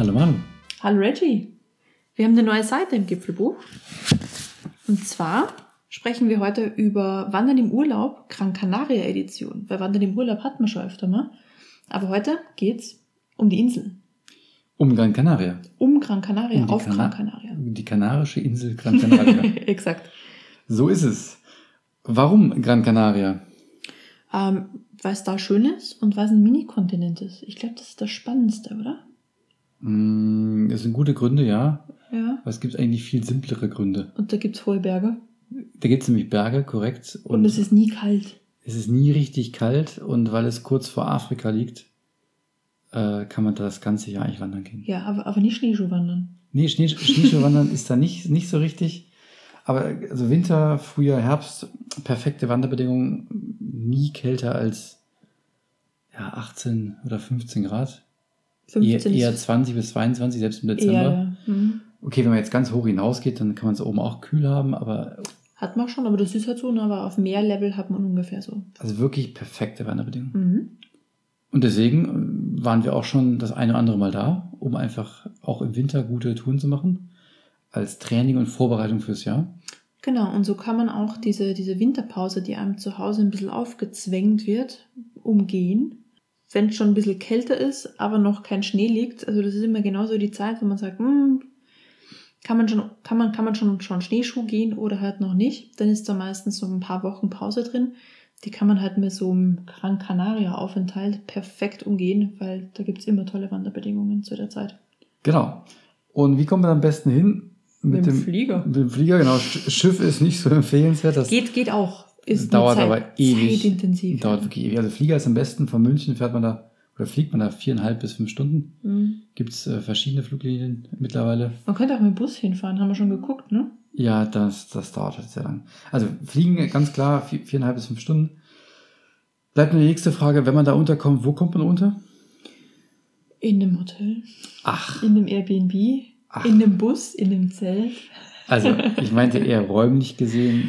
Hallo Mann. Hallo Reggie. Wir haben eine neue Seite im Gipfelbuch. Und zwar sprechen wir heute über Wandern im Urlaub, Gran Canaria Edition. Weil Wandern im Urlaub hat man schon öfter mal. Aber heute geht's um die Insel. Um Gran Canaria. Um Gran Canaria, Um auf Kana- Gran Canaria. Die kanarische Insel Gran Canaria. Exakt. so ist es. Warum Gran Canaria? Ähm, weil es da schön ist und weil es ein Mini-Kontinent ist. Ich glaube, das ist das Spannendste, oder? Mm, Das sind gute Gründe, ja. Ja. Aber es gibt eigentlich viel simplere Gründe. Und da gibt's hohe Berge. Da gibt es nämlich Berge, korrekt. Und, es ist nie kalt. es ist nie richtig kalt und weil es kurz vor Afrika liegt, äh, kann man da das ganze Jahr eigentlich wandern gehen. Ja, aber, aber nicht Schneeschuh wandern. Nee, Schnee, Schneeschuhwandern ist da nicht, nicht so richtig. Aber also Winter, Frühjahr, Herbst, perfekte Wanderbedingungen, nie kälter als ja, 18 oder 15 Grad. Eher, 15 eher ist 20 bis 22, selbst im Dezember. ja. Mhm. Okay, wenn man jetzt ganz hoch hinausgeht, dann kann man es oben auch kühl haben, aber Hat man schon, aber das ist halt so, ne, aber auf Meerlevel hat man ungefähr so. also wirklich perfekte Wanderbedingungen. Mhm. Und deswegen äh, waren wir auch schon das eine oder andere Mal da, um einfach auch im Winter gute Touren zu machen, als Training und Vorbereitung fürs Jahr. Genau, und so kann man auch diese, diese Winterpause, die einem zu Hause ein bisschen aufgezwängt wird, umgehen. Wenn es schon ein bisschen kälter ist, aber noch kein Schnee liegt. Also das ist immer genauso die Zeit, wo man sagt, hm, kann man schon, kann man, kann man schon, schon Schneeschuh gehen oder halt noch nicht. Dann ist da meistens so ein paar Wochen Pause drin. Die kann man halt mit so einem Gran Canaria Aufenthalt perfekt umgehen, weil da gibt's immer tolle Wanderbedingungen zu der Zeit. Genau. Und wie kommen wir am besten hin? Mit dem Flieger. Mit dem Flieger, genau. Sch- Schiff ist nicht so empfehlenswert. Das Geht, geht auch. Ist dauert nur aber ewig. Zeitintensiv. dauert wirklich ewig. Also Flieger ist am besten. Von München fährt man da, oder fliegt man da viereinhalb bis fünf Stunden. Mhm. Gibt es äh, verschiedene Fluglinien mittlerweile. Man könnte auch mit dem Bus hinfahren, haben wir schon geguckt, ne? Ja, das, das dauert halt sehr lang. Also Fliegen, ganz klar, vier, viereinhalb bis fünf Stunden. Bleibt nur die nächste Frage, wenn man da unterkommt, wo kommt man unter? In einem Hotel, Ach, in einem Airbnb, Ach. in einem Bus, in einem Zelt. also ich meinte eher räumlich gesehen.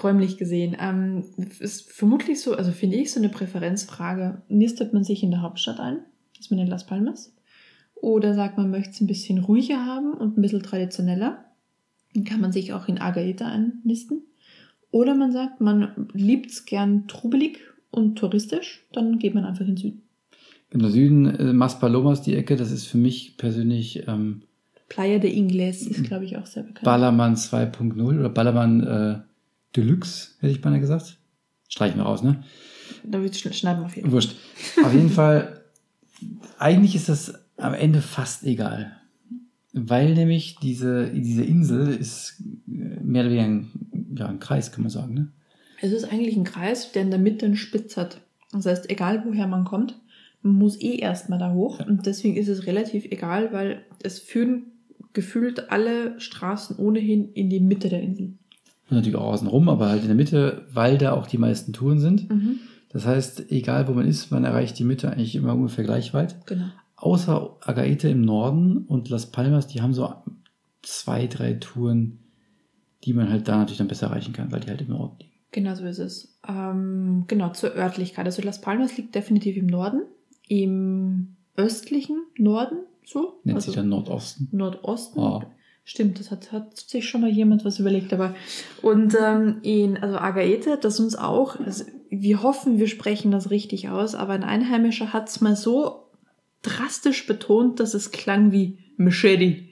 Räumlich gesehen. Ähm, ist vermutlich so, also finde ich so eine Präferenzfrage. Nistet man sich in der Hauptstadt ein? Ist man in Las Palmas? Oder sagt man, möchte es ein bisschen ruhiger haben und ein bisschen traditioneller? Dann kann man sich auch in Agaeta einnisten. Oder man sagt, man liebt es gern trubelig und touristisch, dann geht man einfach in den Süden. Im Süden, äh, Maspalomas, die Ecke, das ist für mich persönlich ähm, Playa de Ingles ist, glaube ich, auch sehr bekannt. Ballermann 2.0 oder Ballermann äh, Deluxe, hätte ich beinahe gesagt. Streichen wir raus, ne? Da wird schn- schneiden auf jeden Fall. Wurscht. Auf jeden Fall, eigentlich ist das am Ende fast egal. Weil nämlich diese, diese Insel ist äh, mehr oder weniger ein, ja, ein Kreis, kann man sagen, ne? Es ist eigentlich ein Kreis, der in der Mitte einen Spitz hat. Das heißt, egal woher man kommt, man muss eh erstmal da hoch. Und deswegen ist es relativ egal, weil es führen gefühlt alle Straßen ohnehin in die Mitte der Insel. Und natürlich auch außen rum, aber halt in der Mitte, weil da auch die meisten Touren sind. Mhm. Das heißt, egal wo man ist, man erreicht die Mitte eigentlich immer ungefähr gleich weit. Genau. Außer Agaete im Norden und Las Palmas, die haben so zwei, drei Touren, die man halt da natürlich dann besser erreichen kann, weil die halt im Norden liegen. Genau so ist es. Ähm, genau, zur Örtlichkeit. Also Las Palmas liegt definitiv im Norden, im östlichen Norden, so. Nennt also sich dann Nordosten. Nordosten. Ah. Stimmt, das hat, hat sich schon mal jemand was überlegt, aber und ähm, in also Agaete, das uns auch, also wir hoffen, wir sprechen das richtig aus, aber ein Einheimischer hat es mal so drastisch betont, dass es klang wie Machete.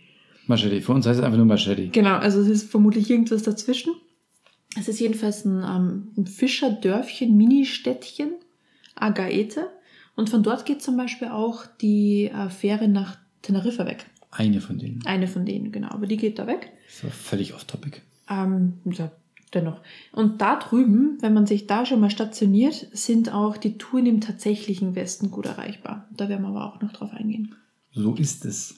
Machete. Für uns heißt es einfach nur Machete. Genau, also es ist vermutlich irgendwas dazwischen. Es ist jedenfalls ein, ähm, ein Fischerdörfchen, Ministädtchen, Agaete. Und von dort geht zum Beispiel auch die äh, Fähre nach Teneriffa weg. Eine von denen. Eine von denen, genau. Aber die geht da weg. Das war völlig off-topic. Ähm, ja, dennoch. Und da drüben, wenn man sich da schon mal stationiert, sind auch die Touren im tatsächlichen Westen gut erreichbar. Da werden wir aber auch noch drauf eingehen. So ist es.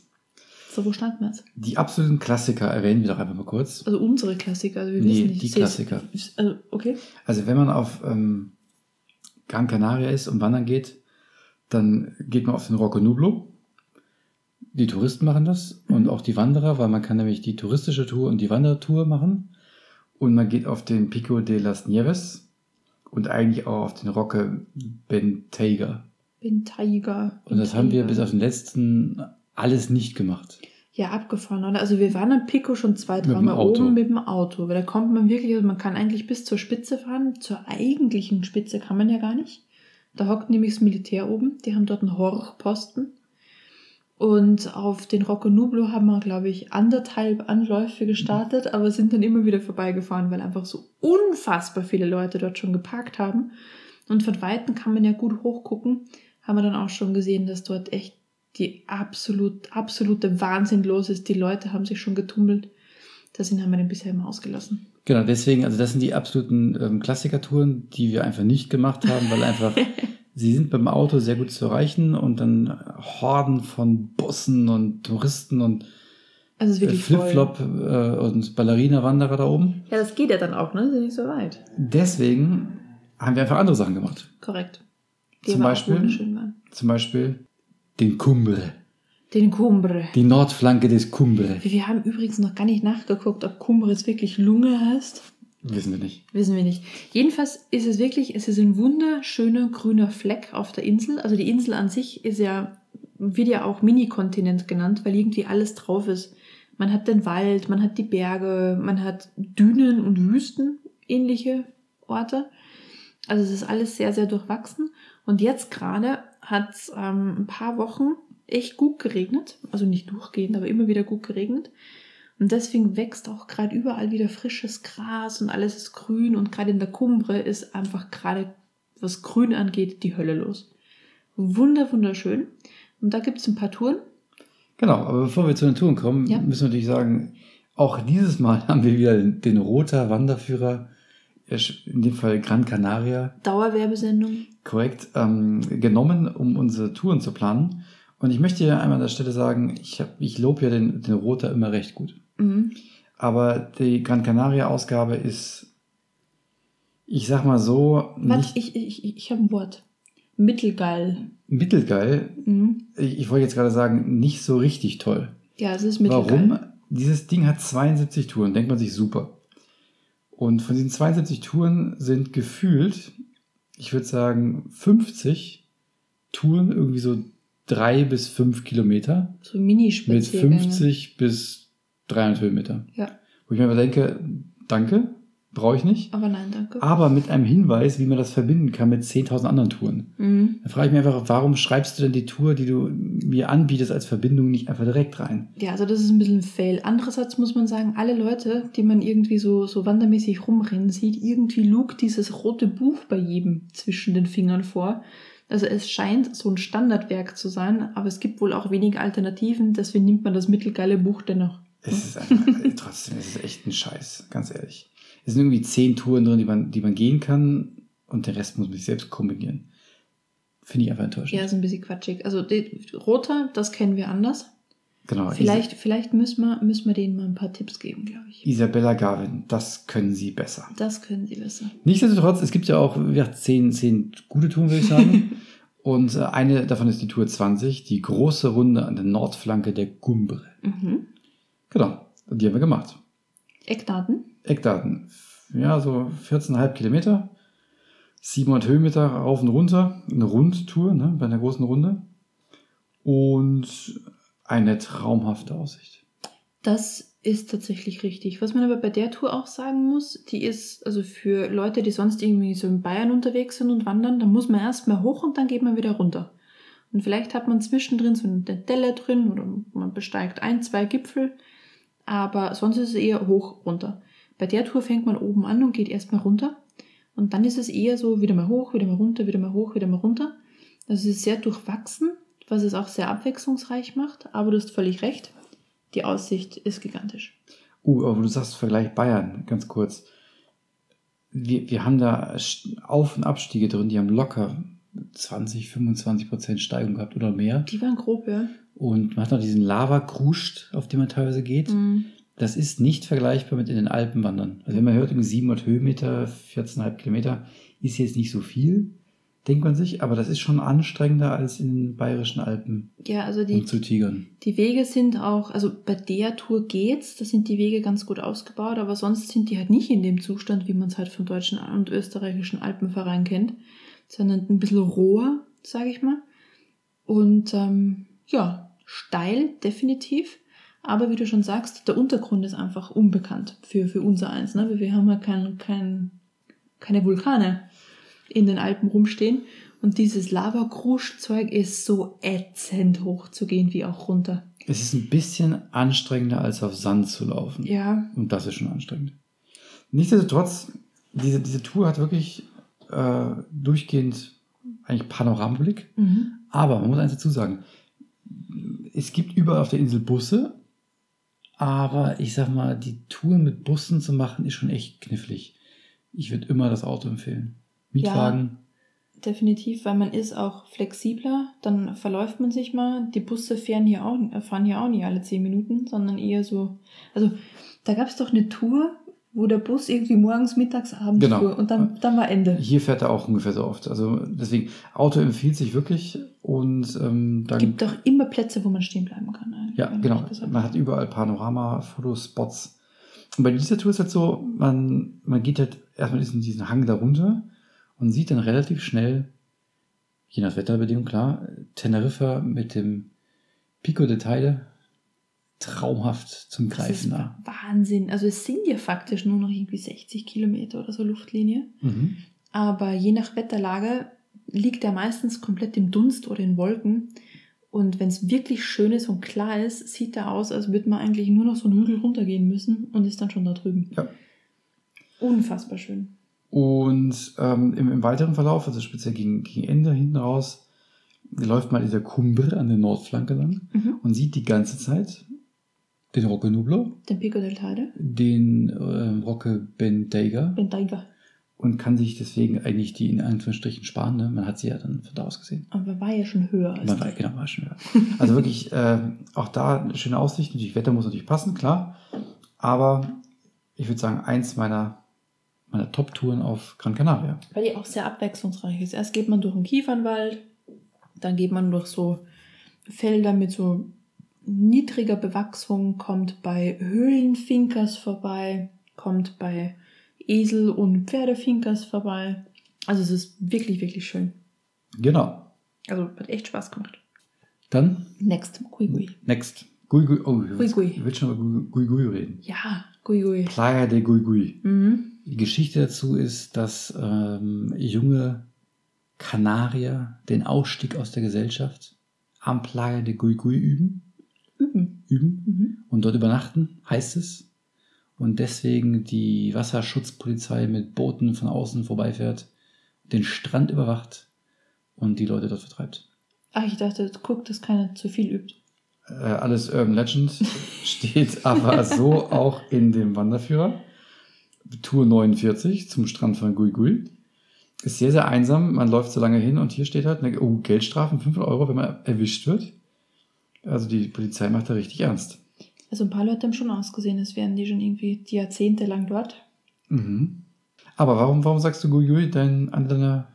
So, wo standen wir jetzt? Die absoluten Klassiker erwähnen wir doch einfach mal kurz. Also unsere Klassiker. Also wir Nee, wissen nicht. die Klassiker. Also, okay. Also wenn man auf ähm, Gran Canaria ist und wandern geht, dann geht man auf den Rocco Nublo. Die Touristen machen das und Mhm. auch die Wanderer, weil man kann nämlich die touristische Tour und die Wandertour machen. Und man geht auf den Pico de las Nieves und eigentlich auch auf den Rocke Bentayga. Tiger. Und das haben wir bis auf den letzten alles nicht gemacht. Ja, abgefahren, oder? Also wir waren am Pico schon zwei, dreimal oben mit dem Auto. Weil da kommt man wirklich, also man kann eigentlich bis zur Spitze fahren. Zur eigentlichen Spitze kann man ja gar nicht. Da hockt nämlich das Militär oben. Die haben dort einen Horchposten. Und auf den Rocco Nublo haben wir, glaube ich, anderthalb Anläufe gestartet, aber sind dann immer wieder vorbeigefahren, weil einfach so unfassbar viele Leute dort schon geparkt haben. Und von Weitem kann man ja gut hochgucken. Haben wir dann auch schon gesehen, dass dort echt die absolut, absolute Wahnsinn los ist. Die Leute haben sich schon getummelt. Deswegen haben wir den bisher immer ausgelassen. Genau, deswegen, also das sind die absoluten ähm, Klassikertouren, die wir einfach nicht gemacht haben, weil einfach sie sind beim Auto sehr gut zu erreichen und dann Horden von Bussen und Touristen und Also. Flipflop äh, und Ballerina-Wanderer da oben. Ja, das geht ja dann auch, ne? Ja nicht so weit. Deswegen haben wir einfach andere Sachen gemacht. Korrekt. Zum aber auch Beispiel? Zum Beispiel den Cumbre, Den Cumbre. die Nordflanke des Cumbre. Wir haben übrigens noch gar nicht nachgeguckt, ob Cumbre jetzt wirklich Lunge heißt. Wissen wir nicht. Wissen wir nicht. Jedenfalls ist es wirklich, es ist ein wunderschöner grüner Fleck auf der Insel. Also die Insel an sich ist ja, wird ja auch Mini-Kontinent genannt, weil irgendwie alles drauf ist. Man hat den Wald, man hat die Berge, man hat Dünen und Wüsten, ähnliche Orte. Also es ist alles sehr, sehr durchwachsen. Und jetzt gerade hat es ähm, ein paar Wochen echt gut geregnet. Also nicht durchgehend, aber immer wieder gut geregnet. Und deswegen wächst auch gerade überall wieder frisches Gras und alles ist grün. Und gerade in der Cumbre ist einfach gerade, was Grün angeht, die Hölle los. Wunder, wunderschön. Und da gibt es ein paar Touren. Genau, aber bevor wir zu den Touren kommen, Ja. müssen wir natürlich sagen, auch dieses Mal haben wir wieder den, Roter Wanderführer, in dem Fall Gran Canaria, Dauerwerbesendung. korrekt, ähm, genommen, um unsere Touren zu planen. Und ich möchte hier einmal an der Stelle sagen, ich, hab, ich lobe ja den, den Roter immer recht gut. Mhm. Aber die Gran Canaria-Ausgabe ist, ich sag mal so, Warte, ich, ich, ich, habe ein Wort. Mittelgeil. mittelgeil. Mhm. Ich, ich wollte jetzt gerade sagen, nicht so richtig toll. Ja, es ist mittelgeil. Warum? Dieses Ding hat 72 Touren, denkt man sich super. Und von diesen 72 Touren sind gefühlt, ich würde sagen, 50 Touren irgendwie so drei bis fünf Kilometer So mit Minispaziergänge. 50 bis 300 Höhenmeter. Ja, Wo ich mir aber denke, danke, brauche ich nicht. aber nein, danke. Aber mit einem Hinweis, wie man das verbinden kann mit 10.000 anderen Touren. Mhm. Da frage ich mich einfach, warum schreibst du denn die Tour, die du mir anbietest als Verbindung, nicht einfach direkt rein? Ja, also das ist ein bisschen ein Fail. Andererseits muss man sagen, alle Leute, die man irgendwie so, so wandermäßig rumrennen sieht, irgendwie lugt dieses rote Buch bei jedem zwischen den Fingern vor. Also es scheint so ein Standardwerk zu sein, aber es gibt wohl auch wenige Alternativen, deswegen nimmt man das mittelgeile Buch dennoch. Es ist einfach, ey, trotzdem, es ist echt ein Scheiß, ganz ehrlich. Es sind irgendwie zehn Touren drin, die man, die man gehen kann und der Rest muss man sich selbst kombinieren. Finde ich einfach enttäuschend. Ja, ist ein bisschen quatschig. Also die, roter, das kennen wir anders. genau. Vielleicht, vielleicht müssen wir, müssen wir denen mal ein paar Tipps geben, glaube ich. Is Isabella Garvin, das können sie besser. Das können sie besser. Nichtsdestotrotz, es gibt ja auch wie gesagt, zehn, zehn gute Touren, würde ich sagen. und äh, eine davon ist die Tour 20, die große Runde an der Nordflanke der Gumbre. Mhm. Genau, die haben wir gemacht. Eckdaten? Eckdaten. Ja, so 14,5 Kilometer, 700 Höhenmeter rauf und runter, eine Rundtour ne, bei einer großen Runde und eine traumhafte Aussicht. Das ist tatsächlich richtig. Was man aber bei der Tour auch sagen muss, die ist also für Leute, die sonst irgendwie so in Bayern unterwegs sind und wandern, da muss man erstmal hoch und dann geht man wieder runter. Und vielleicht hat man zwischendrin so eine Delle drin oder man besteigt ein, zwei Gipfel, aber sonst ist es eher hoch runter. Bei der Tour fängt man oben an und geht erstmal runter und dann ist es eher so wieder mal hoch, wieder mal runter, wieder mal hoch, wieder mal runter. Also es ist sehr durchwachsen, was es auch sehr abwechslungsreich macht, aber du hast völlig recht. Die Aussicht ist gigantisch. Uh, aber du sagst Vergleich Bayern, ganz kurz. Wir, wir haben da Auf- und Abstiege drin, die haben locker 20, 25 Prozent Steigung gehabt oder mehr. Die waren grob, ja. Und man hat noch diesen Lava-Kruscht, auf den man teilweise geht. Mhm. Das ist nicht vergleichbar mit in den Alpen wandern. Also wenn man hört, irgendwie 700 Höhenmeter, 14,5 Kilometer, ist jetzt nicht so viel, denkt man sich, aber das ist schon anstrengender als in den bayerischen Alpen Ja, also die, um zu tigern. die Wege sind auch, also bei der Tour geht's, da sind die Wege ganz gut ausgebaut, aber sonst sind die halt nicht in dem Zustand, wie man es halt vom deutschen und österreichischen Alpenverein kennt, sondern ein bisschen roher, sage ich mal. Und ähm, ja, steil, definitiv. Aber wie du schon sagst, der Untergrund ist einfach unbekannt für, für unser eins. Ne? Wir haben ja kein, kein, keine Vulkane in den Alpen rumstehen. Und dieses Lavakruschzeug ist so ätzend hoch zu gehen wie auch runter. Es ist ein bisschen anstrengender, als auf Sand zu laufen. Ja. Und das ist schon anstrengend. Nichtsdestotrotz, diese, diese Tour hat wirklich äh, durchgehend eigentlich Panoramablick. Mhm. Aber man muss eins dazu sagen, es gibt überall auf der Insel Busse, aber ich sag mal, die Tour mit Bussen zu machen, ist schon echt knifflig. Ich würde immer das Auto empfehlen. Mietwagen, Definitiv, weil man ist auch flexibler, dann verläuft man sich mal. Die Busse fahren hier auch, fahren hier auch nicht alle zehn Minuten, sondern eher so. Also da gab es doch eine Tour, wo der Bus irgendwie morgens, mittags, abends Genau. fuhr und dann, dann war Ende. hier fährt er auch ungefähr so oft. Also deswegen, Auto empfiehlt sich wirklich und ähm, dann gibt doch immer Plätze, wo man stehen bleiben kann. eigentlich, Ja, genau. Man hat überall Panorama-Fotospots. Und bei dieser Tour ist halt so, man, man geht halt erstmal diesen, diesen Hang da runter und sieht dann relativ schnell, je nach Wetterbedingung, klar, Teneriffa mit dem Pico de Teide traumhaft zum Das Greifen ist nah. Wahnsinn. Also es sind ja faktisch nur noch irgendwie 60 Kilometer oder so Luftlinie. Mhm. Aber je nach Wetterlage liegt er meistens komplett im Dunst oder in Wolken. Und wenn es wirklich schön ist und klar ist, sieht er aus, als würde man eigentlich nur noch so einen Hügel runtergehen müssen und ist dann schon da drüben. Ja. Unfassbar schön. Und ähm, im, im weiteren Verlauf, also speziell gegen, gegen Ende hinten raus, läuft man dieser Cumbre an der Nordflanke lang Mhm. und sieht die ganze Zeit den Rocke Nublo, Den Pico del Teide. den äh, Rocke Bentayga Tiger. und kann sich deswegen eigentlich die in Anführungsstrichen sparen. Ne? Man hat sie ja dann von da aus gesehen. Aber war ja schon höher als Man war, genau, war schon höher. Also wirklich äh, auch da eine schöne Aussicht. Natürlich, Wetter muss natürlich passen, klar. Aber ich würde sagen, eins meiner, meiner Top-Touren auf Gran Canaria. Weil die auch sehr abwechslungsreich ist. Erst geht man durch einen Kiefernwald, dann geht man durch so Felder mit so niedriger Bewachsung, kommt bei Höhlenfinkers vorbei, kommt bei Esel- und Pferdefinkers vorbei. Also es ist wirklich, wirklich schön. Genau. Also hat echt Spaß gemacht. Dann Next, Gui Gui. next. Gui Gui. Oh, ich Gui Gui. will, ich will schon über Gui Gui reden. Ja, Gui Gui. Playa de Gui Gui. Mhm. Die Geschichte dazu ist, dass ähm, junge Kanarier den Ausstieg aus der Gesellschaft am Playa de Gui Gui üben. Üben. üben Mhm. und dort übernachten, heißt es. Und deswegen die Wasserschutzpolizei mit Booten von außen vorbeifährt, den Strand überwacht und die Leute dort vertreibt. Ach, ich dachte, guck, dass keiner zu viel übt. Äh, alles Urban Legend steht aber so auch in dem Wanderführer. Tour 49 zum Strand von Gui Gui. Ist sehr, sehr einsam. Man läuft so lange hin und hier steht halt, ne, oh, Geldstrafen 500 Euro, wenn man erwischt wird. Also die Polizei macht da richtig ernst. Also ein paar Leute haben schon ausgesehen, als wären die schon irgendwie die Jahrzehnte lang dort. Mhm. Aber warum, warum sagst du Gui, dein, einer, deiner,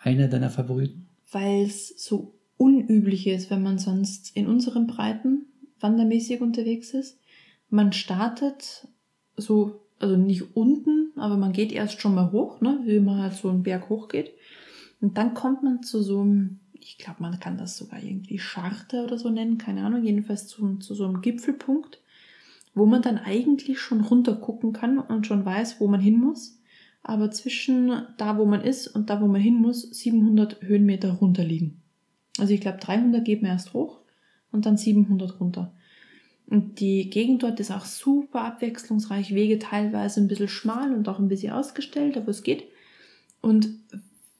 einer deiner Favoriten? weil es so unüblich ist, wenn man sonst in unseren Breiten wandermäßig unterwegs ist. Man startet so, also nicht unten, aber man geht erst schon mal hoch, ne, wie man halt so einen Berg hochgeht. Und dann kommt man zu so einem, ich glaube, man kann das sogar irgendwie Scharte oder so nennen, keine Ahnung, jedenfalls zu, zu so einem Gipfelpunkt, wo man dann eigentlich schon runter gucken kann und schon weiß, wo man hin muss aber zwischen da, wo man ist und da, wo man hin muss, 700 Höhenmeter runter liegen. Also ich glaube, 300 geht man erst hoch und dann 700 runter. Und die Gegend dort ist auch super abwechslungsreich, Wege teilweise ein bisschen schmal und auch ein bisschen ausgestellt, aber es geht. Und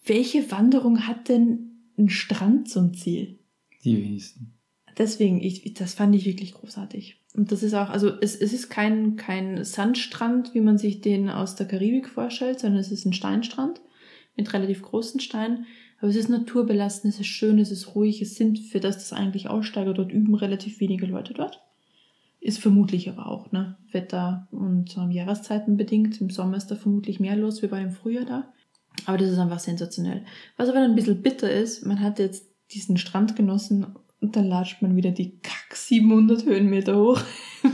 welche Wanderung hat denn ein Strand zum Ziel? Die wenigsten. Deswegen, ich, das fand ich wirklich großartig. Und das ist auch, also es, es ist kein, kein Sandstrand, wie man sich den aus der Karibik vorstellt, sondern es ist ein Steinstrand mit relativ großen Steinen. Aber es ist naturbelassen, es ist schön, es ist ruhig, es sind, für das das eigentlich Aussteiger dort üben, relativ wenige Leute dort. Ist vermutlich aber auch, ne? Wetter und ähm, Jahreszeiten bedingt. Im Sommer ist da vermutlich mehr los wie bei dem Frühjahr da. Aber das ist einfach sensationell. Was aber dann ein bisschen bitter ist, man hat jetzt diesen Strand genossen und dann latscht man wieder die kack 700 Höhenmeter hoch.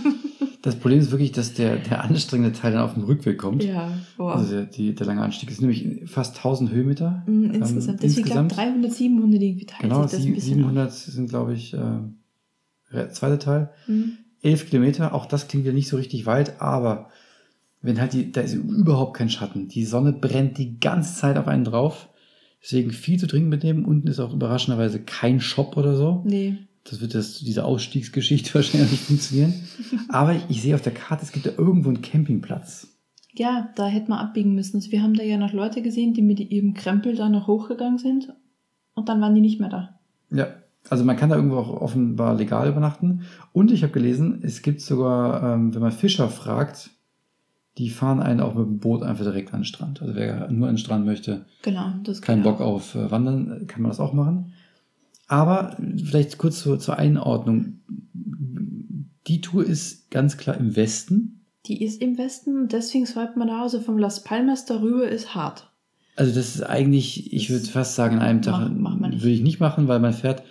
Das Problem ist wirklich, dass der, der anstrengende Teil dann auf dem Rückweg kommt. Ja, boah. Also der, die, der lange Anstieg ist nämlich fast 1000 Höhenmeter. Mm, insgesamt. Ähm, Deswegen glaube insgesamt. 300, 700 irgendwie teilt Genau, sich das ein sie- bisschen 700 sind, glaube ich, äh, Zweiter Teil. Mhm. Elf Kilometer, auch das klingt ja nicht so richtig weit, aber wenn halt die, da ist überhaupt kein Schatten. Die Sonne brennt die ganze Zeit auf einen drauf. Deswegen viel zu trinken mitnehmen. Unten ist auch überraschenderweise kein Shop oder so. Nee. Das wird das, diese Ausstiegsgeschichte wahrscheinlich nicht funktionieren. Aber ich sehe auf der Karte, es gibt da irgendwo einen Campingplatz. Ja, da hätten wir abbiegen müssen. Also wir haben da ja noch Leute gesehen, die mit ihrem Krempel da noch hochgegangen sind und dann waren die nicht mehr da. Ja, also man kann da irgendwo auch offenbar legal übernachten. Und ich habe gelesen, es gibt sogar, ähm, wenn man Fischer fragt, die fahren einen auch mit dem Boot einfach direkt an den Strand. Also wer nur an den Strand möchte, Genau, das keinen Bock auf äh, Wandern, kann man das auch machen. Aber vielleicht kurz zur, zur Einordnung. Die Tour ist ganz klar im Westen. Die ist im Westen, deswegen swipet man da, also vom Las Palmas darüber ist hart. Also das ist eigentlich, ich würde fast sagen, an einem Tag würde ich nicht machen, weil man fährt,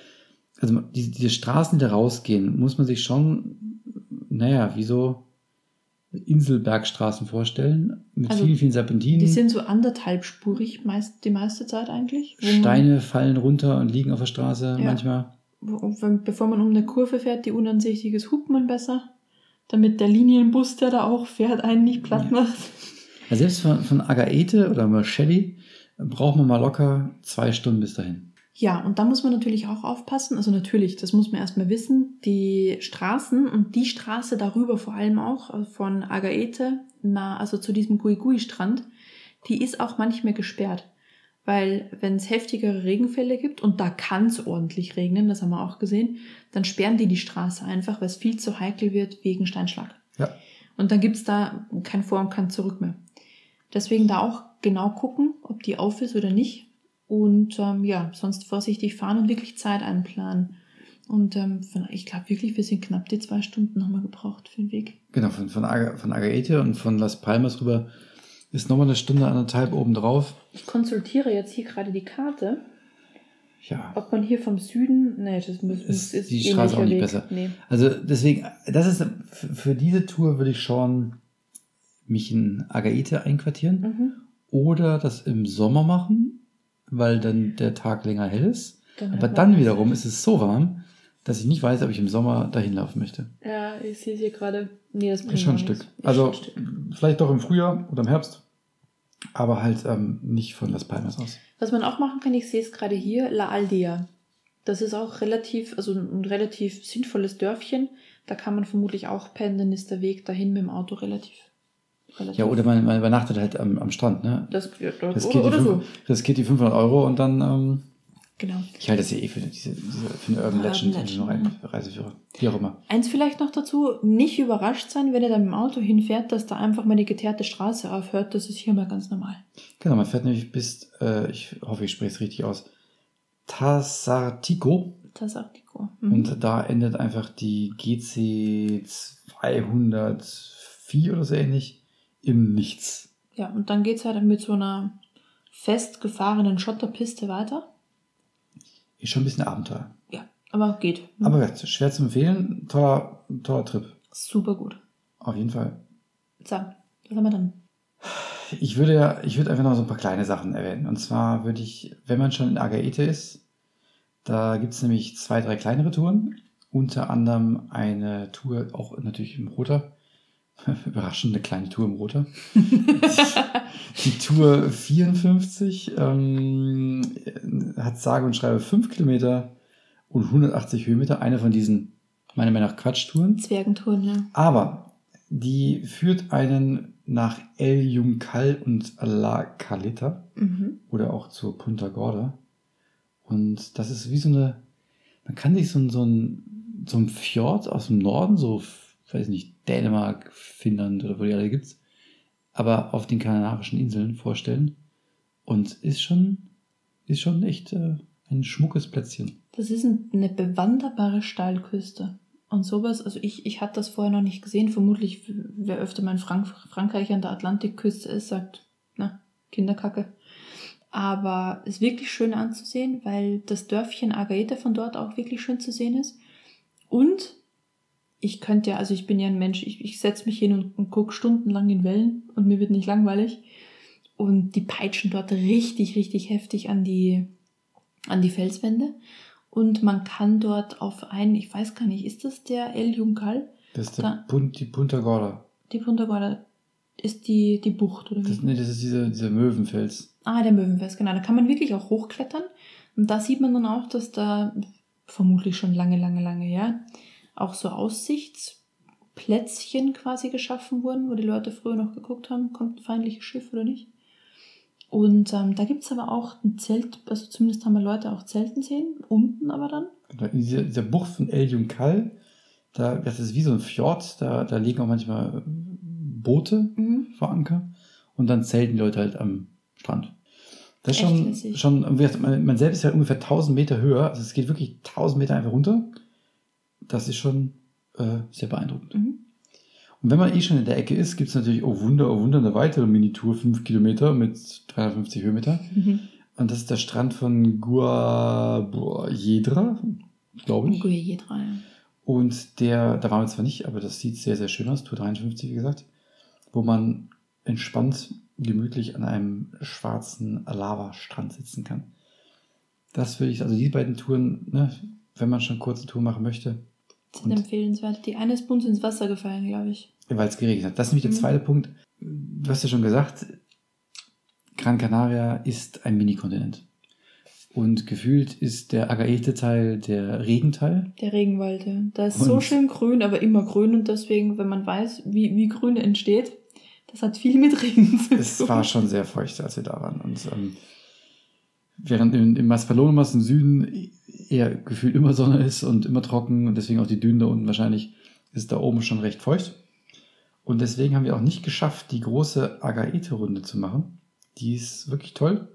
also diese, diese Straßen, die da rausgehen, muss man sich schon, naja, wie so Inselbergstraßen vorstellen, mit Also, vielen, vielen Serpentinen. Die sind so anderthalbspurig meist, die meiste Zeit eigentlich. Steine fallen runter und liegen auf der Straße Ja. manchmal. bevor man um eine Kurve fährt, die unansichtig ist, hupt man besser, damit der Linienbus, der da auch fährt, einen nicht platt macht. Ja, selbst von, von Agaete oder Marcelli braucht man mal locker zwei Stunden bis dahin. Ja, und da muss man natürlich auch aufpassen. Also natürlich, das muss man erstmal wissen. Die Straßen und die Straße darüber vor allem auch also von Agaete, na, also zu diesem Guigui-Strand, die ist auch manchmal gesperrt. Weil wenn es heftigere Regenfälle gibt, und da kann es ordentlich regnen, das haben wir auch gesehen, dann sperren die die Straße einfach, weil es viel zu heikel wird wegen Steinschlag. Ja. Und dann gibt's da kein Vor- und kein Zurück mehr. Deswegen da auch genau gucken, ob die auf ist oder nicht. Und ähm, ja, sonst vorsichtig fahren und wirklich Zeit einplanen. Und ähm, von, ich glaube wirklich, wir sind knapp die zwei Stunden wir gebraucht für den Weg. Genau, von, von, Aga, von Agaete und von Las Palmas rüber ist nochmal eine Stunde, anderthalb oben drauf. Ich konsultiere jetzt hier gerade die Karte, Ja. ob man hier vom Süden, nee, das muss, Ist ist, die Straße auch nicht Weg. besser. Nee. Also deswegen, das ist für für diese Tour würde ich schon mich in Agaete einquartieren Mhm. oder das im Sommer machen, weil dann der Tag länger hell ist. Dann Aber dann wiederum ist es so warm, dass ich nicht weiß, ob ich im Sommer dahin laufen möchte. Ja, ich sehe hier gerade. Nee, das bringt Ist schon ein Stück. Also ein vielleicht doch im Frühjahr oder im Herbst, aber halt ähm, nicht von Las Palmas aus. Was man auch machen kann, ich sehe es gerade hier, La Aldea. Das ist auch relativ, also ein relativ sinnvolles Dörfchen. Da kann man vermutlich auch pendeln, ist der Weg dahin mit dem Auto relativ. Relativ Ja, oder man, man übernachtet halt am, am Strand, ne? Das, ja, das, Das oder, geht, die oder so. fünf- das geht die 500 Euro und dann, ähm, Genau. ich halte das ja eh für, diese, diese, für eine Urban Urban Legend, Legend, noch ein Reiseführer. Wie auch immer. Eins vielleicht noch dazu, nicht überrascht sein, wenn ihr da mit dem Auto hinfährt, dass da einfach mal die geteerte Straße aufhört. Das ist hier mal ganz normal. Genau, man fährt nämlich bis, äh, ich hoffe, ich spreche es richtig aus, Tassartico. Nico. Mhm. Und da endet einfach die GC 204 oder so ähnlich im Nichts. Ja, und dann geht's halt mit so einer festgefahrenen Schotterpiste weiter. Ist schon ein bisschen Abenteuer. Ja, aber geht. Mhm. Aber schwer zu empfehlen. Toller, toller Trip. Super gut. Auf jeden Fall. So, was haben wir dann? Ich würde ja, ich würde einfach noch so ein paar kleine Sachen erwähnen. Und zwar würde ich, wenn man schon in Agaete ist, da gibt es nämlich zwei, drei kleinere Touren. Unter anderem eine Tour, auch natürlich im Roter. Überraschend, eine kleine Tour im Roter. Die Tour 54 ähm, hat sage und schreibe 5 Kilometer und 180 Höhenmeter. Eine von diesen, meiner Meinung nach, Quatschtouren. Zwergentouren, ja. Aber die führt einen nach El Juncal und La Caleta Mhm. oder auch zur Punta Gorda. Und das ist wie so eine, man kann sich so, ein- so, ein, so ein Fjord aus dem Norden, so, weiß nicht, Dänemark, Finnland oder wo die alle gibt's, aber auf den Kanarischen Inseln vorstellen. Und ist schon, ist schon echt äh, ein schmuckes Plätzchen. Das ist ein, eine bewanderbare Steilküste. Und sowas, also ich, ich hatte das vorher noch nicht gesehen. Vermutlich, wer öfter mal in Frank Frankreich an der Atlantikküste ist, sagt, na, Kinderkacke. Aber ist wirklich schön anzusehen, weil das Dörfchen Agaete von dort auch wirklich schön zu sehen ist. Und ich könnte ja, also ich bin ja ein Mensch, ich, ich setze mich hin und, und gucke stundenlang in Wellen und mir wird nicht langweilig. Und die peitschen dort richtig, richtig heftig an die, an die Felswände. Und man kann dort auf einen, ich weiß gar nicht, ist das der El Juncal? Das ist der Da- Punt, die Punta Gorda. Die Punta Gorda ist die, die Bucht, oder wie? Das, nee, das ist dieser, dieser Möwenfels. Ah, der Möwenfels, genau. Da kann man wirklich auch hochklettern. Und da sieht man dann auch, dass da vermutlich schon lange, lange, lange her auch so Aussichtsplätzchen quasi geschaffen wurden, wo die Leute früher noch geguckt haben, kommt ein feindliches Schiff oder nicht. Und ähm, da gibt es aber auch ein Zelt, also zumindest haben wir Leute auch Zelten sehen, unten aber dann. Genau, In dieser, dieser Bucht von El Juncal, da, das ist wie so ein Fjord, da, da liegen auch manchmal Boote Mhm. vor Anker und dann zelten die Leute halt am Strand. Das ist Echt schon, lässig. schon man, selbst ist ja ungefähr 1000 Meter höher, also es geht wirklich 1000 Meter einfach runter. Das ist schon äh, sehr beeindruckend. Mhm. Und wenn man eh schon in der Ecke ist, gibt es natürlich, oh Wunder, oh Wunder, eine weitere Minitour, 5 Kilometer mit 350 Höhenmeter. Mhm. Und das ist der Strand von Guajedra, glaube ich. Guajedra, ja. Und der, da waren wir zwar nicht, aber das sieht sehr, sehr schön aus, Tour 53, wie gesagt, wo man entspannt, gemütlich an einem schwarzen Lavastrand sitzen kann. Das würde ich, also die beiden Touren, ne, wenn man schon kurze Tour machen möchte, Sind Und- empfehlenswert. Die eine ist bei uns ins Wasser gefallen, glaube ich. weil es geregnet hat. Das ist nämlich der Mhm. zweite Punkt. Du hast ja schon gesagt, Gran Canaria ist ein Mini-Kontinent. Und gefühlt ist der Agaete-Teil der Regenteil. Der Regenwald, ja. Da ist so Und- schön grün, aber immer grün und deswegen, wenn man weiß, wie, wie grün entsteht, das hat viel mit Regen zu tun. Es war schon sehr feucht, als wir da waren. Und ähm, während in, in Maspalomas im Süden eher gefühlt immer Sonne ist und immer trocken und deswegen auch die Dünen da unten wahrscheinlich, ist da oben schon recht feucht. Und deswegen haben wir auch nicht geschafft, die große Agaete-Runde zu machen. Die ist wirklich toll.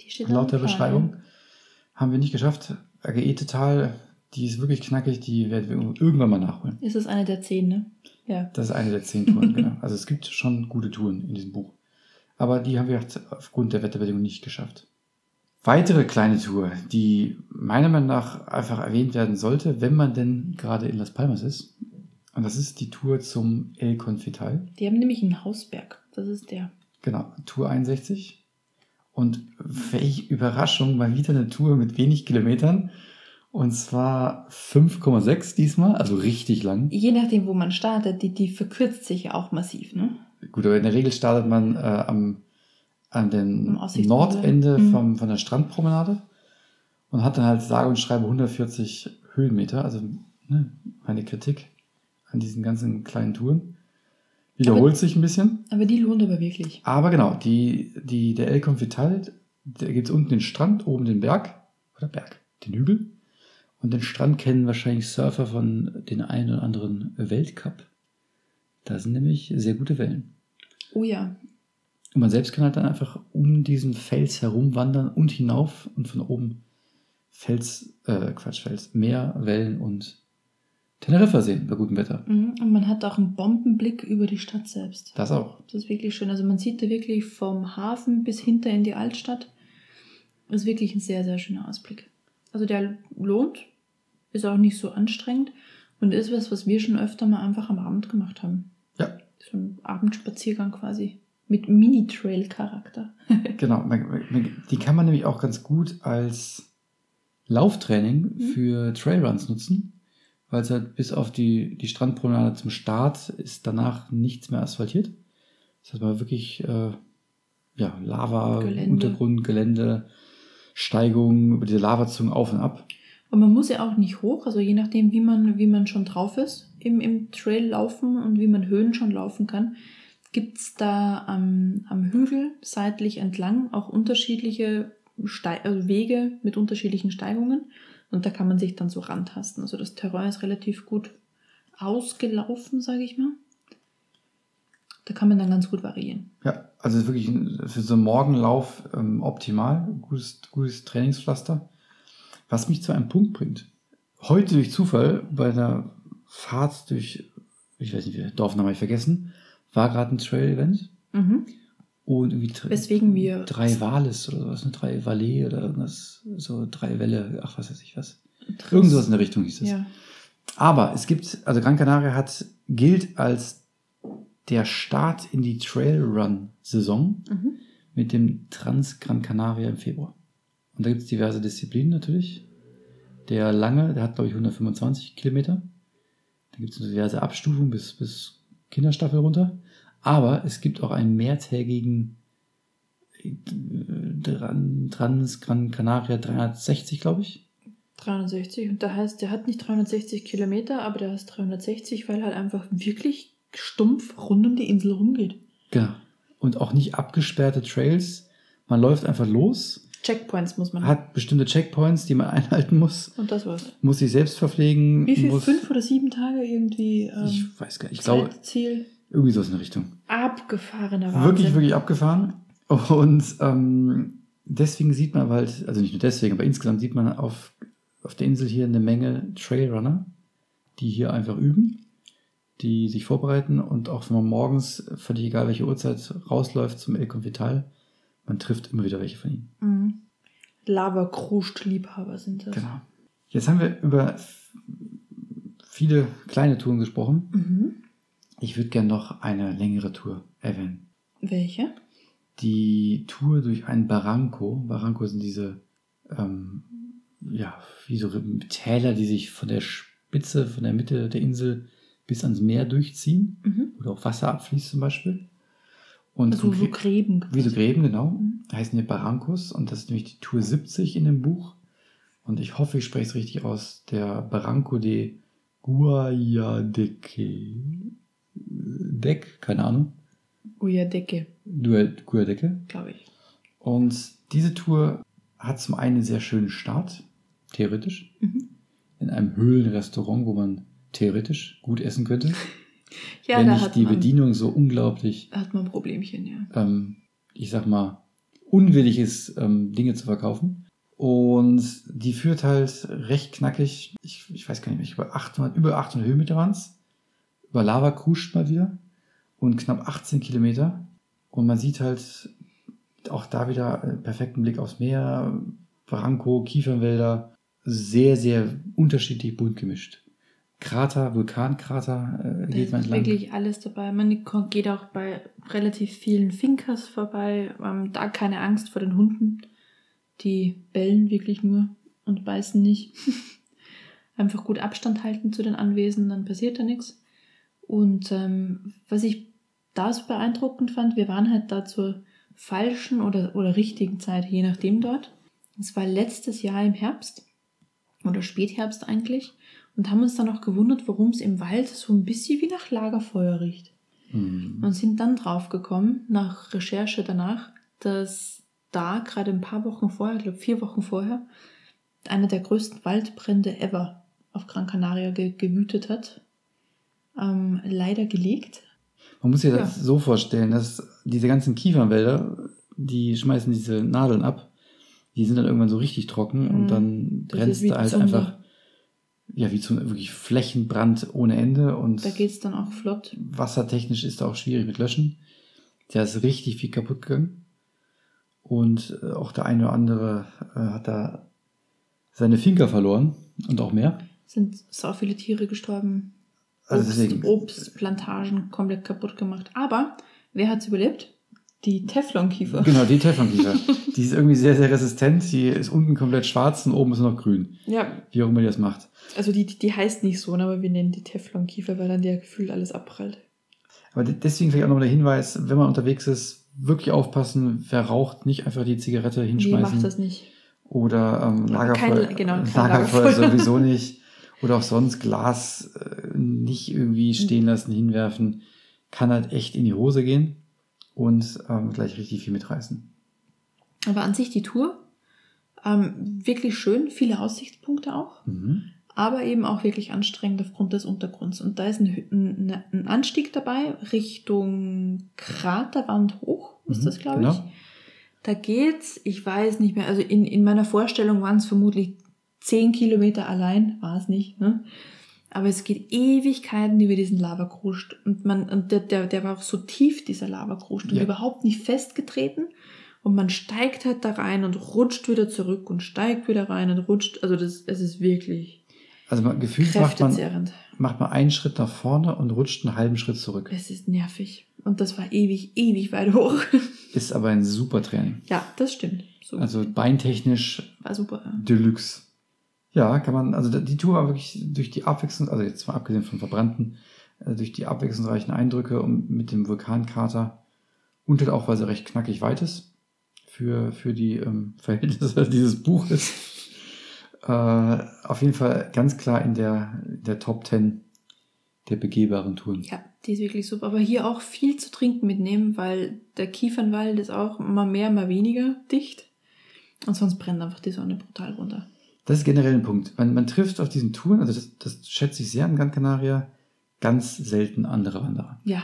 Die steht Laut der Beschreibung haben wir nicht geschafft. Agaete-Tal, die ist wirklich knackig, die werden wir irgendwann mal nachholen. Ist es eine der zehn, ne? Ja. Das ist eine der zehn Touren, genau. Also es gibt schon gute Touren in diesem Buch. Aber die haben wir aufgrund der Wetterbedingungen nicht geschafft. Weitere kleine Tour, die meiner Meinung nach einfach erwähnt werden sollte, wenn man denn gerade in Las Palmas ist. Und das ist die Tour zum El Confital. Die haben nämlich einen Hausberg. Das ist der. Genau, Tour 61. Und welche Überraschung, mal wieder eine Tour mit wenig Kilometern. Und zwar 5,6 diesmal, also richtig lang. Je nachdem, wo man startet, die, die verkürzt sich ja auch massiv, ne? Gut, aber in der Regel startet man äh, am, an Aussichtspunkt. Nordende Mhm. vom, von der Strandpromenade und hat dann halt sage und schreibe 140 Höhenmeter. Also ne, meine Kritik an diesen ganzen kleinen Touren. Wiederholt sich ein bisschen. Aber die lohnt aber wirklich. Aber genau, die, die, der El Confital, da gibt es unten den Strand, oben den Berg, oder Berg, den Hügel. Und den Strand kennen wahrscheinlich Surfer von den einen oder anderen Weltcup. Da sind nämlich sehr gute Wellen. Oh ja. Und man selbst kann halt dann einfach um diesen Fels herumwandern und hinauf und von oben Fels, äh, Quatsch, Fels, Meer, Wellen und Teneriffa sehen bei gutem Wetter. Mhm. Und man hat auch einen Bombenblick über die Stadt selbst. Das auch. Das ist wirklich schön. Also man sieht da wirklich vom Hafen bis hinter in die Altstadt. Das ist wirklich ein sehr, sehr schöner Ausblick. Also der lohnt, ist auch nicht so anstrengend und ist was, was wir schon öfter mal einfach am Abend gemacht haben. Ja. So ein Abendspaziergang quasi. Mit Mini-Trail-Charakter. Genau, die kann man nämlich auch ganz gut als Lauftraining Mhm. für Trailruns nutzen, weil es halt bis auf die, die Strandpromenade zum Start ist danach nichts mehr asphaltiert. Das heißt, man wirklich äh, ja, Lava, Gelände. Untergrund, Gelände, Steigung über diese Lavazungen auf und ab. Und man muss ja auch nicht hoch, also je nachdem, wie man, wie man schon drauf ist im, im Trail laufen und wie man Höhen schon laufen kann, gibt es da am, am Hügel seitlich entlang auch unterschiedliche Stei also Wege mit unterschiedlichen Steigungen. Und da kann man sich dann so rantasten. Also das Terrain ist relativ gut ausgelaufen, sage ich mal. Da kann man dann ganz gut variieren. Ja, also wirklich für so einen Morgenlauf ähm, optimal, gutes, gutes Trainingspflaster. Was mich zu einem Punkt bringt. Heute durch Zufall bei der Fahrt durch, ich weiß nicht, Dorfname ich vergessen, war gerade ein Trail-Event Mhm. und irgendwie Weswegen wir drei Wales oder sowas, ne? drei Valais oder irgendwas, so drei Welle, ach was weiß ich was. Irgendwas in der Richtung hieß es. Ja. Aber es gibt, also Gran Canaria hat, gilt als der Start in die Trailrun-Saison Mhm. mit dem Trans Gran Canaria im Februar. Und da gibt es diverse Disziplinen natürlich. der lange, der hat glaube ich 125 Kilometer. Da gibt es diverse Abstufungen bis, bis Kinderstaffel runter. Aber es gibt auch einen mehrtägigen äh, Trans Gran Canaria 360, glaube ich. 360 und da heißt, der hat nicht 360 Kilometer, aber der heißt 360, weil halt einfach wirklich stumpf rund um die Insel rumgeht. Genau. Und auch nicht abgesperrte Trails. Man läuft einfach los. Checkpoints muss man. Hat bestimmte Checkpoints, die man einhalten muss. Und das war's. Muss sich selbst verpflegen. Wie viel? Muss, Fünf oder sieben Tage irgendwie? Ähm, ich weiß gar nicht. Ich glaube, Ziel. irgendwie so in der Richtung. Abgefahrener Wahnsinn. Wirklich, wirklich abgefahren. Und ähm, deswegen sieht man halt, also nicht nur deswegen, aber insgesamt sieht man auf, auf der Insel hier eine Menge Trailrunner, die hier einfach üben, die sich vorbereiten und auch wenn man morgens, völlig egal welche Uhrzeit, rausläuft zum El Confital, man trifft immer wieder welche von ihnen. Mhm. Lava-Kruscht-Liebhaber sind das. Genau. Jetzt haben wir über viele kleine Touren gesprochen. Mhm. Ich würde gerne noch eine längere Tour erwähnen. Welche? die Tour durch ein Barranco. Barranco sind diese, ähm, ja, wie so Täler, die sich von der Spitze, von der Mitte der Insel bis ans Meer durchziehen, Mhm. oder auch Wasser abfließt zum Beispiel. Und Also so Gräben. wie so Gräben, genau. Mhm. Heißen hier Barrancos und das ist nämlich die Tour 70 in dem Buch. Und ich hoffe, ich spreche es richtig aus. Der Barranco de Guayadeque. Deck, keine Ahnung. Ujadecke, Guayadeque. glaube ich. Und diese Tour hat zum einen einen sehr schönen Start, theoretisch, Mhm. in einem Höhlenrestaurant, wo man theoretisch gut essen könnte, Ja, wenn nicht die man, Bedienung so unglaublich, hat man Problemchen, ja. ähm, ich sag mal, unwillig ist, ähm, Dinge zu verkaufen. Und die führt halt recht knackig, ich, ich weiß gar nicht mehr, über 800, über 800 Höhenmeter waren es, über Lava kruscht mal wieder und knapp 18 Kilometer. Und man sieht halt auch da wieder äh, perfekten Blick aufs Meer, Barranco, Kiefernwälder, sehr, sehr unterschiedlich bunt gemischt. Krater, Vulkankrater äh, geht man ist entlang. wirklich alles dabei. Man geht auch bei relativ vielen Finkers vorbei. Ähm, da keine Angst vor den Hunden. Die bellen wirklich nur und beißen nicht. Einfach gut Abstand halten zu den Anwesen, dann passiert da nichts. Und ähm, was ich da so beeindruckend fand, wir waren halt da zur falschen oder, oder richtigen Zeit, je nachdem dort. Es war letztes Jahr im Herbst oder Spätherbst eigentlich und haben uns dann auch gewundert, warum es im Wald so ein bisschen wie nach Lagerfeuer riecht. Mhm. Und sind dann draufgekommen, nach Recherche danach, dass da gerade ein paar Wochen vorher, ich glaube vier Wochen vorher, einer der größten Waldbrände ever auf Gran Canaria ge gewütet hat. Ähm, leider gelegt. Man muss sich Ja. das so vorstellen, dass diese ganzen Kiefernwälder, die schmeißen diese Nadeln ab, die sind dann irgendwann so richtig trocken Mhm. und dann Das es da halt einfach, ja, wie zum wirklich Flächenbrand ohne Ende und Da geht es dann auch flott. wassertechnisch ist da auch schwierig mit Löschen. Da ist richtig viel kaputt gegangen. Und äh, auch der eine oder andere äh, hat da seine Finker verloren und auch mehr. Sind so viele Tiere gestorben. Also Obst, deswegen- Obstplantagen komplett kaputt gemacht. Aber wer hat's überlebt? Die Teflonkiefer. Genau, die Teflonkiefer. die ist irgendwie sehr, sehr resistent. Die ist unten komplett schwarz und oben ist noch grün. Ja, Wie auch immer die das macht. also die, die, heißt nicht so, ne, aber wir nennen die Teflonkiefer, weil dann der gefühlt alles abprallt. Aber de- deswegen vielleicht auch nochmal der Hinweis, wenn man unterwegs ist, wirklich aufpassen, wer raucht, nicht einfach die Zigarette Nee, hinschmeißen. macht das nicht. Oder ähm, Kein- Lagerfeuer, genau, kein Lagerfeuer Lagerfeuer. sowieso nicht. Oder auch sonst Glas äh, nicht irgendwie stehen lassen, hinwerfen. Kann halt echt in die Hose gehen und ähm, gleich richtig viel mitreißen. Aber an sich die Tour, ähm, wirklich schön, viele Aussichtspunkte auch, Mhm. aber eben auch wirklich anstrengend aufgrund des Untergrunds. Und da ist ein, ein, ein Anstieg dabei Richtung Kraterwand hoch, ist Mhm, das, glaube genau. ich. Da geht's, ich weiß nicht mehr, also in, in meiner Vorstellung waren es vermutlich 10 Kilometer allein, war es nicht, ne? Aber es geht Ewigkeiten über diesen Lavakruscht. Und man, und der, der, der war auch so tief, dieser Lavakruscht, und Ja. überhaupt nicht festgetreten. Und man steigt halt da rein und rutscht wieder zurück und steigt wieder rein und rutscht. Also das, es ist wirklich Also man, gefühlt macht man, macht man einen Schritt nach vorne und rutscht einen halben Schritt zurück. Es ist nervig. Und das war ewig, ewig weit hoch. Ist aber ein super Training. ja, das stimmt. So, Also beintechnisch war super. Deluxe. Ja, kann man, also die Tour war wirklich durch die Abwechslung, also jetzt mal abgesehen von Verbrannten, äh, durch die abwechslungsreichen Eindrücke und mit dem Vulkankrater und halt auch, weil sie recht knackig weit ist für, für die ähm, Verhältnisse dieses Buches. Äh, auf jeden Fall ganz klar in der, der Top 10 der begehbaren Touren. Ja, die ist wirklich super. Aber hier auch viel zu trinken mitnehmen, weil der Kiefernwald ist auch mal mehr, mal weniger dicht. Und sonst brennt einfach die Sonne brutal runter. Das ist generell ein Punkt. Man, man trifft auf diesen Touren, also das, das schätze ich sehr an Gran Canaria, ganz selten andere Wanderer. Ja,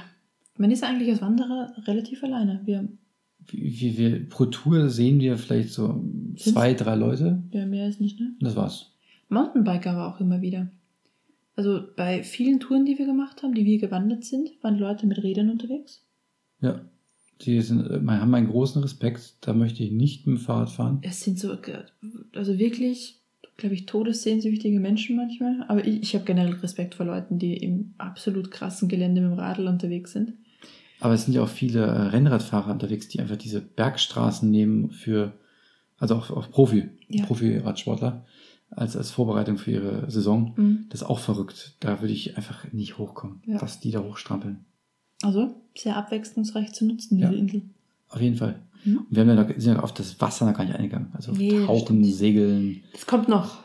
man ist eigentlich als Wanderer relativ alleine. Wir, wie wir, pro Tour sehen wir vielleicht so zwei, drei Leute. ja, mehr ist nicht, ne? Das war's. Mountainbiker aber auch immer wieder. Also bei vielen Touren, die wir gemacht haben, die wir gewandert sind, waren Leute mit Rädern unterwegs. Ja. Die sind, äh, haben einen großen Respekt. Da möchte ich nicht mit dem Fahrrad fahren. Es sind so, also wirklich, glaube ich, todessehnsüchtige Menschen manchmal. Aber ich, ich habe generell Respekt vor Leuten, die im absolut krassen Gelände mit dem Radl unterwegs sind. Aber es sind ja auch viele äh, Rennradfahrer unterwegs, die einfach diese Bergstraßen nehmen für, also auch, auch Profi, Ja. Profi-Radsportler, als, als Vorbereitung für ihre Saison. Mhm. Das ist auch verrückt. Da würde ich einfach nicht hochkommen, Ja. was die da hochstrampeln. Also sehr abwechslungsreich zu nutzen, Ja. diese Insel. Auf jeden Fall. Mhm. Und wir haben ja noch, sind ja auf das Wasser noch gar nicht eingegangen. Also Nee, Tauchen, stimmt. Segeln. Das kommt noch.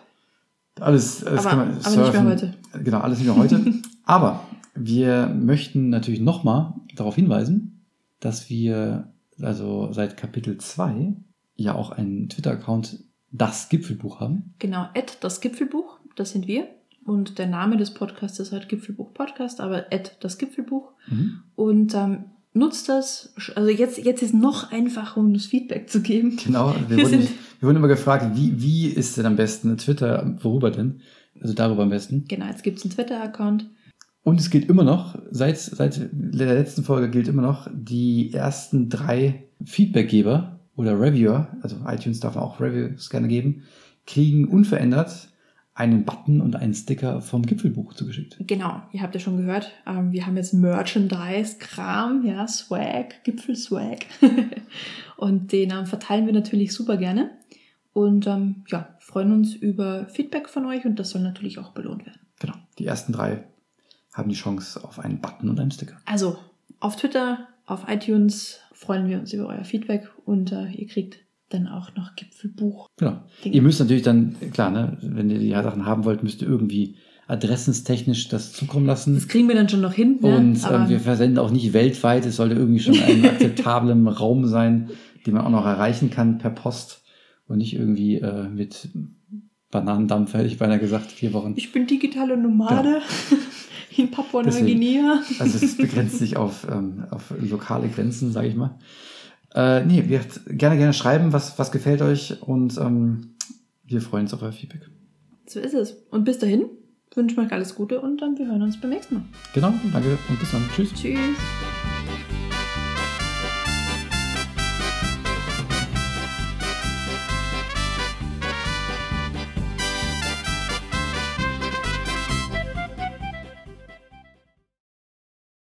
alles, alles Aber- kann man aber nicht mehr surfen. heute. Genau, alles nicht mehr heute. aber wir möchten natürlich nochmal darauf hinweisen, dass wir also seit Kapitel 2 ja auch einen Twitter-Account das Gipfelbuch haben. Genau, Ed, das Gipfelbuch, das sind wir. Und der Name des Podcasts ist halt Gipfelbuch Podcast, aber Ed, das Gipfelbuch. Und ähm, nutzt das, also jetzt, jetzt ist noch einfacher, um das Feedback zu geben. Genau, wir Wir wurden, sind- wir wurden immer gefragt, wie, wie ist denn am besten Twitter, worüber denn? Also darüber am besten. Genau, jetzt gibt es einen Twitter-Account. Und es gilt immer noch, seit, seit der letzten Folge gilt immer noch, die ersten drei Feedbackgeber oder Reviewer, also iTunes darf auch Reviews gerne geben, kriegen unverändert einen Button und einen Sticker vom Gipfelbuch zugeschickt. Genau, ihr habt ja schon gehört, ähm, wir haben jetzt Merchandise-Kram, ja, Swag, Gipfelswag. und den ähm, verteilen wir natürlich super gerne. Und ähm, ja, freuen uns über Feedback von euch und das soll natürlich auch belohnt werden. Genau, die ersten drei haben die Chance auf einen Button und einen Sticker. Also auf Twitter, auf iTunes freuen wir uns über euer Feedback und äh, ihr kriegt dann auch noch Gipfelbuch. Genau. Dinge. Ihr müsst natürlich dann, klar, ne, wenn ihr die Sachen haben wollt, müsst ihr irgendwie adressenstechnisch das zukommen lassen. Das kriegen wir dann schon noch hin. ne? Und ähm, wir versenden auch nicht weltweit. Es sollte irgendwie schon ein akzeptablem Raum sein, den man auch noch erreichen kann per Post und nicht irgendwie äh, mit Bananendampf, hätte ich beinahe gesagt, vier Wochen. ich bin digitale Nomade in Papua-Neuguinea. Also es begrenzt sich auf, ähm, auf lokale Grenzen, sage ich mal. Äh, nee, wir gerne, gerne schreiben, was, was gefällt euch und ähm, wir freuen uns auf euer Feedback. So ist es. Und bis dahin wünschen wir euch alles Gute und dann wir hören uns beim nächsten Mal. Genau, danke und bis dann. Tschüss. Tschüss.